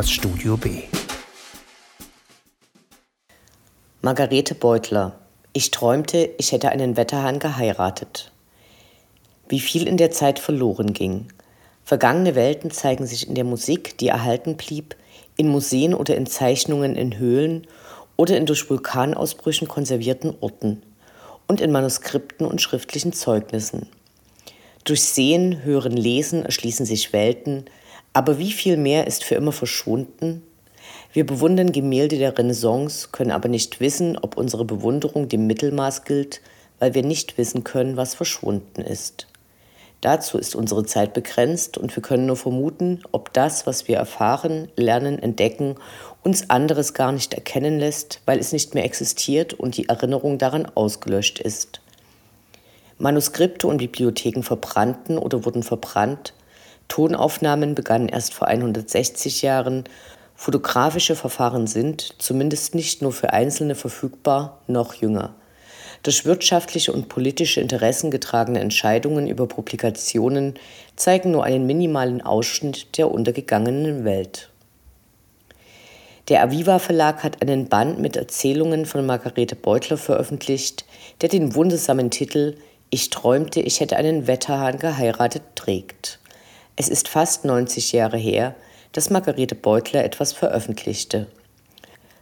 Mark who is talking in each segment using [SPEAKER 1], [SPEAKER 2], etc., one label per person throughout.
[SPEAKER 1] das Studio B.
[SPEAKER 2] Margarete Beutler. Ich träumte, ich hätte einen Wetterhahn geheiratet. Wie viel in der Zeit verloren ging. Vergangene Welten zeigen sich in der Musik, die erhalten blieb, in Museen oder in Zeichnungen in Höhlen oder in durch Vulkanausbrüchen konservierten Orten und in Manuskripten und schriftlichen Zeugnissen. Durch Sehen, Hören, Lesen erschließen sich Welten, aber wie viel mehr ist für immer verschwunden? Wir bewundern Gemälde der Renaissance, können aber nicht wissen, ob unsere Bewunderung dem Mittelmaß gilt, weil wir nicht wissen können, was verschwunden ist. Dazu ist unsere Zeit begrenzt und wir können nur vermuten, ob das, was wir erfahren, lernen, entdecken, uns anderes gar nicht erkennen lässt, weil es nicht mehr existiert und die Erinnerung daran ausgelöscht ist. Manuskripte und Bibliotheken verbrannten oder wurden verbrannt, Tonaufnahmen begannen erst vor 160 Jahren, fotografische Verfahren sind, zumindest nicht nur für Einzelne verfügbar, noch jünger durch wirtschaftliche und politische Interessen getragene Entscheidungen über Publikationen zeigen nur einen minimalen Ausschnitt der untergegangenen Welt. Der Aviva Verlag hat einen Band mit Erzählungen von Margarete Beutler veröffentlicht, der den wundersamen Titel Ich träumte, ich hätte einen Wetterhahn geheiratet trägt. Es ist fast 90 Jahre her, dass Margarete Beutler etwas veröffentlichte.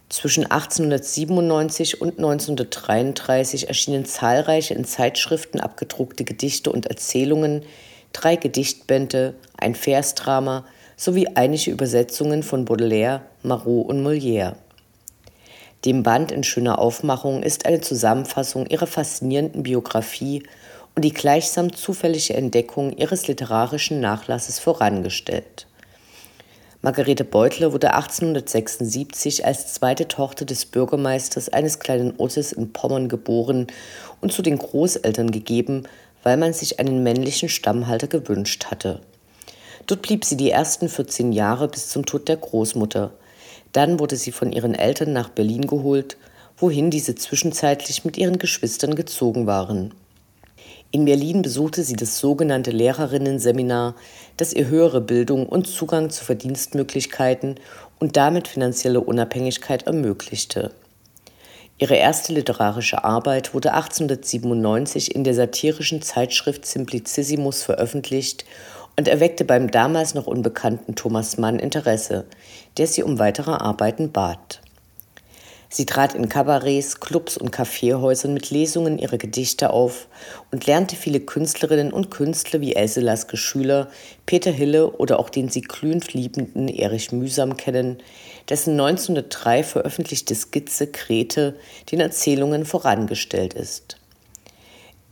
[SPEAKER 2] Zwischen 1897 und 1933 erschienen zahlreiche in Zeitschriften abgedruckte Gedichte und Erzählungen, drei Gedichtbände, ein Versdrama sowie einige Übersetzungen von Baudelaire, Marot und Molière. Dem Band in schöner Aufmachung ist eine Zusammenfassung ihrer faszinierenden Biografie und die gleichsam zufällige Entdeckung ihres literarischen Nachlasses vorangestellt. Margarete Beutler wurde 1876 als zweite Tochter des Bürgermeisters eines kleinen Ortes in Pommern geboren und zu den Großeltern gegeben, weil man sich einen männlichen Stammhalter gewünscht hatte. Dort blieb sie die ersten 14 Jahre bis zum Tod der Großmutter. Dann wurde sie von ihren Eltern nach Berlin geholt, wohin diese zwischenzeitlich mit ihren Geschwistern gezogen waren. In Berlin besuchte sie das sogenannte Lehrerinnenseminar, das ihr höhere Bildung und Zugang zu Verdienstmöglichkeiten und damit finanzielle Unabhängigkeit ermöglichte. Ihre erste literarische Arbeit wurde 1897 in der satirischen Zeitschrift Simplicissimus veröffentlicht und erweckte beim damals noch unbekannten Thomas Mann Interesse, der sie um weitere Arbeiten bat. Sie trat in Kabarets, Clubs und Kaffeehäusern mit Lesungen ihrer Gedichte auf und lernte viele Künstlerinnen und Künstler wie Else Laske Schüler, Peter Hille oder auch den sie glühend liebenden Erich Mühsam kennen, dessen 1903 veröffentlichte Skizze Krete den Erzählungen vorangestellt ist.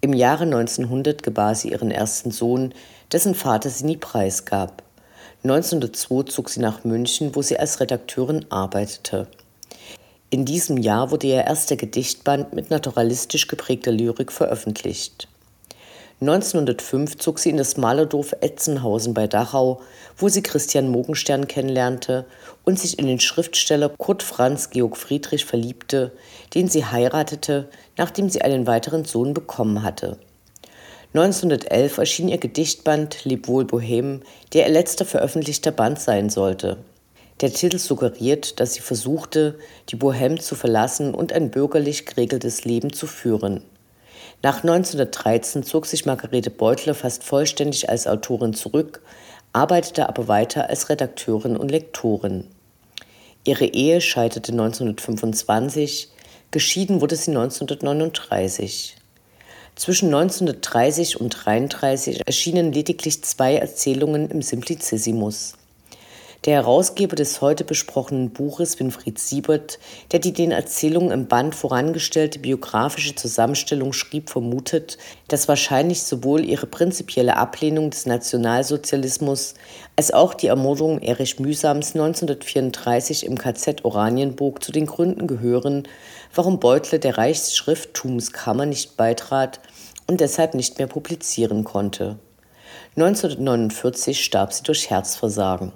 [SPEAKER 2] Im Jahre 1900 gebar sie ihren ersten Sohn, dessen Vater sie nie preisgab. 1902 zog sie nach München, wo sie als Redakteurin arbeitete. In diesem Jahr wurde ihr erster Gedichtband mit naturalistisch geprägter Lyrik veröffentlicht. 1905 zog sie in das Malerdorf Etzenhausen bei Dachau, wo sie Christian Mogenstern kennenlernte und sich in den Schriftsteller Kurt Franz Georg Friedrich verliebte, den sie heiratete, nachdem sie einen weiteren Sohn bekommen hatte. 1911 erschien ihr Gedichtband Leb wohl Bohem, der ihr letzter veröffentlichter Band sein sollte. Der Titel suggeriert, dass sie versuchte, die Bohème zu verlassen und ein bürgerlich geregeltes Leben zu führen. Nach 1913 zog sich Margarete Beutler fast vollständig als Autorin zurück, arbeitete aber weiter als Redakteurin und Lektorin. Ihre Ehe scheiterte 1925, geschieden wurde sie 1939. Zwischen 1930 und 1933 erschienen lediglich zwei Erzählungen im Simplicissimus. Der Herausgeber des heute besprochenen Buches, Winfried Siebert, der die den Erzählungen im Band vorangestellte biografische Zusammenstellung schrieb, vermutet, dass wahrscheinlich sowohl ihre prinzipielle Ablehnung des Nationalsozialismus als auch die Ermordung Erich Mühsams 1934 im KZ Oranienburg zu den Gründen gehören, warum Beutle der Reichsschrifttumskammer nicht beitrat und deshalb nicht mehr publizieren konnte. 1949 starb sie durch Herzversagen.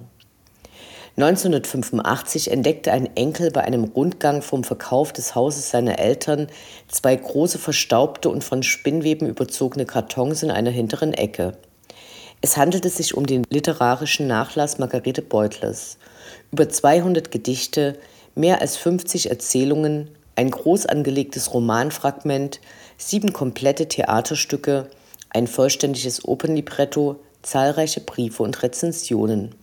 [SPEAKER 2] 1985 entdeckte ein Enkel bei einem Rundgang vom Verkauf des Hauses seiner Eltern zwei große verstaubte und von Spinnweben überzogene Kartons in einer hinteren Ecke. Es handelte sich um den literarischen Nachlass Margarete Beutlers. Über 200 Gedichte, mehr als 50 Erzählungen, ein groß angelegtes Romanfragment, sieben komplette Theaterstücke, ein vollständiges Opernlibretto, zahlreiche Briefe und Rezensionen.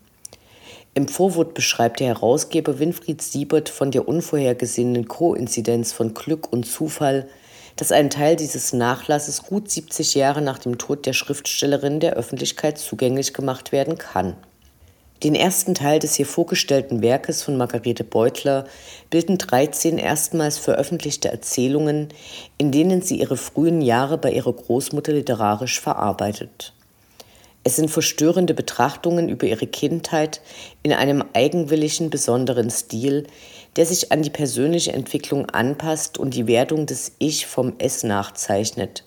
[SPEAKER 2] Im Vorwort beschreibt der Herausgeber Winfried Siebert von der unvorhergesehenen Koinzidenz von Glück und Zufall, dass ein Teil dieses Nachlasses gut 70 Jahre nach dem Tod der Schriftstellerin der Öffentlichkeit zugänglich gemacht werden kann. Den ersten Teil des hier vorgestellten Werkes von Margarete Beutler bilden 13 erstmals veröffentlichte Erzählungen, in denen sie ihre frühen Jahre bei ihrer Großmutter literarisch verarbeitet. Es sind verstörende Betrachtungen über ihre Kindheit in einem eigenwilligen, besonderen Stil, der sich an die persönliche Entwicklung anpasst und die Wertung des Ich vom Es nachzeichnet.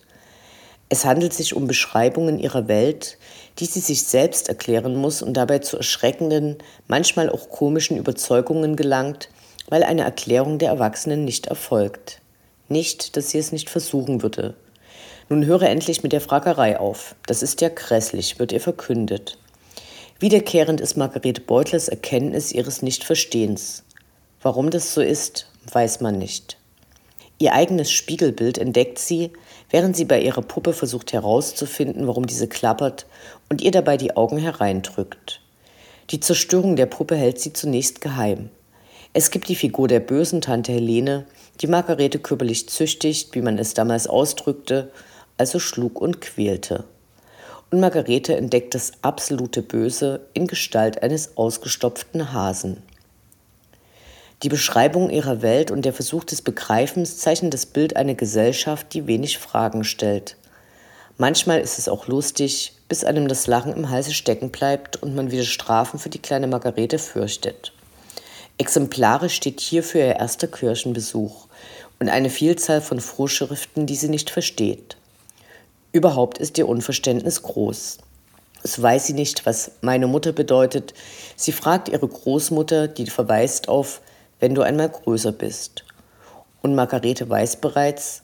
[SPEAKER 2] Es handelt sich um Beschreibungen ihrer Welt, die sie sich selbst erklären muss und dabei zu erschreckenden, manchmal auch komischen Überzeugungen gelangt, weil eine Erklärung der Erwachsenen nicht erfolgt. Nicht, dass sie es nicht versuchen würde. Nun höre endlich mit der Fragerei auf. Das ist ja grässlich, wird ihr verkündet. Wiederkehrend ist Margarete Beutlers Erkenntnis ihres Nichtverstehens. Warum das so ist, weiß man nicht. Ihr eigenes Spiegelbild entdeckt sie, während sie bei ihrer Puppe versucht herauszufinden, warum diese klappert und ihr dabei die Augen hereindrückt. Die Zerstörung der Puppe hält sie zunächst geheim. Es gibt die Figur der bösen Tante Helene, die Margarete körperlich züchtigt, wie man es damals ausdrückte, also schlug und quälte. Und Margarete entdeckt das absolute Böse in Gestalt eines ausgestopften Hasen. Die Beschreibung ihrer Welt und der Versuch des Begreifens zeichnen das Bild einer Gesellschaft, die wenig Fragen stellt. Manchmal ist es auch lustig, bis einem das Lachen im Halse stecken bleibt und man wieder Strafen für die kleine Margarete fürchtet. Exemplarisch steht hierfür ihr erster Kirchenbesuch und eine Vielzahl von Vorschriften, die sie nicht versteht. Überhaupt ist ihr Unverständnis groß. Es weiß sie nicht, was meine Mutter bedeutet. Sie fragt ihre Großmutter, die verweist auf, wenn du einmal größer bist. Und Margarete weiß bereits,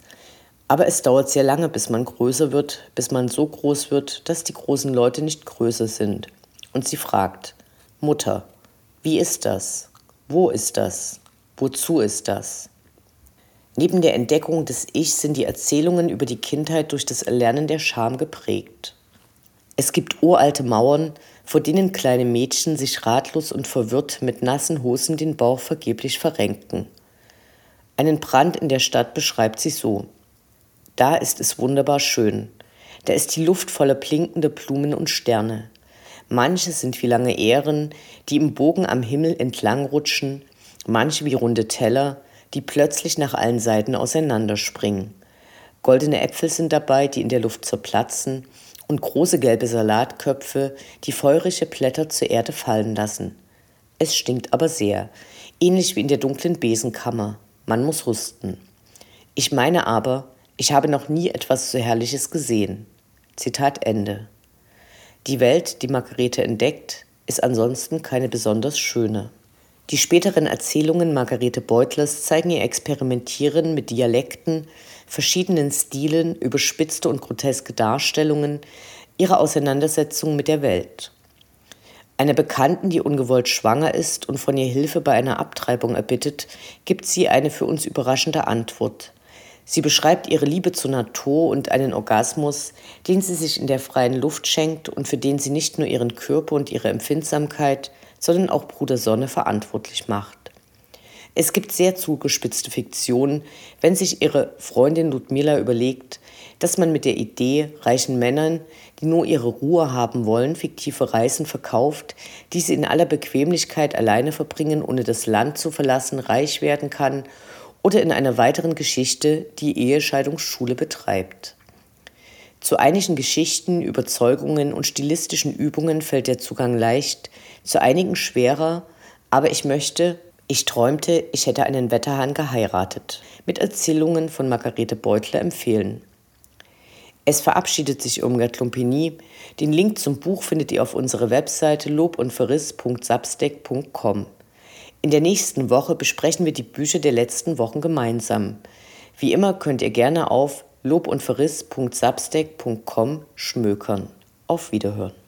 [SPEAKER 2] aber es dauert sehr lange, bis man größer wird, bis man so groß wird, dass die großen Leute nicht größer sind. Und sie fragt, Mutter, wie ist das? Wo ist das? Wozu ist das? Neben der Entdeckung des Ich sind die Erzählungen über die Kindheit durch das Erlernen der Scham geprägt. Es gibt uralte Mauern, vor denen kleine Mädchen sich ratlos und verwirrt mit nassen Hosen den Bauch vergeblich verrenken. Einen Brand in der Stadt beschreibt sie so. Da ist es wunderbar schön. Da ist die Luft voller blinkender Blumen und Sterne. Manche sind wie lange Ähren, die im Bogen am Himmel entlangrutschen, manche wie runde Teller, die plötzlich nach allen Seiten auseinanderspringen. Goldene Äpfel sind dabei, die in der Luft zerplatzen, und große gelbe Salatköpfe, die feurige Blätter zur Erde fallen lassen. Es stinkt aber sehr, ähnlich wie in der dunklen Besenkammer. Man muss rüsten. Ich meine aber, ich habe noch nie etwas so Herrliches gesehen. Zitat Ende. Die Welt, die Margarete entdeckt, ist ansonsten keine besonders schöne. Die späteren Erzählungen Margarete Beutlers zeigen ihr Experimentieren mit Dialekten, verschiedenen Stilen, überspitzte und groteske Darstellungen, ihre Auseinandersetzung mit der Welt. Einer Bekannten, die ungewollt schwanger ist und von ihr Hilfe bei einer Abtreibung erbittet, gibt sie eine für uns überraschende Antwort. Sie beschreibt ihre Liebe zur Natur und einen Orgasmus, den sie sich in der freien Luft schenkt und für den sie nicht nur ihren Körper und ihre Empfindsamkeit, sondern auch Bruder Sonne verantwortlich macht. Es gibt sehr zugespitzte Fiktionen, wenn sich ihre Freundin Ludmila überlegt, dass man mit der Idee, reichen Männern, die nur ihre Ruhe haben wollen, fiktive Reisen verkauft, die sie in aller Bequemlichkeit alleine verbringen, ohne das Land zu verlassen, reich werden kann oder in einer weiteren Geschichte die Ehescheidungsschule betreibt. Zu einigen Geschichten, Überzeugungen und stilistischen Übungen fällt der Zugang leicht, zu einigen schwerer, aber ich möchte, ich träumte, ich hätte einen Wetterhahn geheiratet, mit Erzählungen von Margarete Beutler empfehlen. Es verabschiedet sich Irmgard Lumpini. Den Link zum Buch findet ihr auf unserer Webseite lobundverriss.substack.com. In der nächsten Woche besprechen wir die Bücher der letzten Wochen gemeinsam. Wie immer könnt ihr gerne auf lobundverriss.substack.com schmökern. Auf Wiederhören.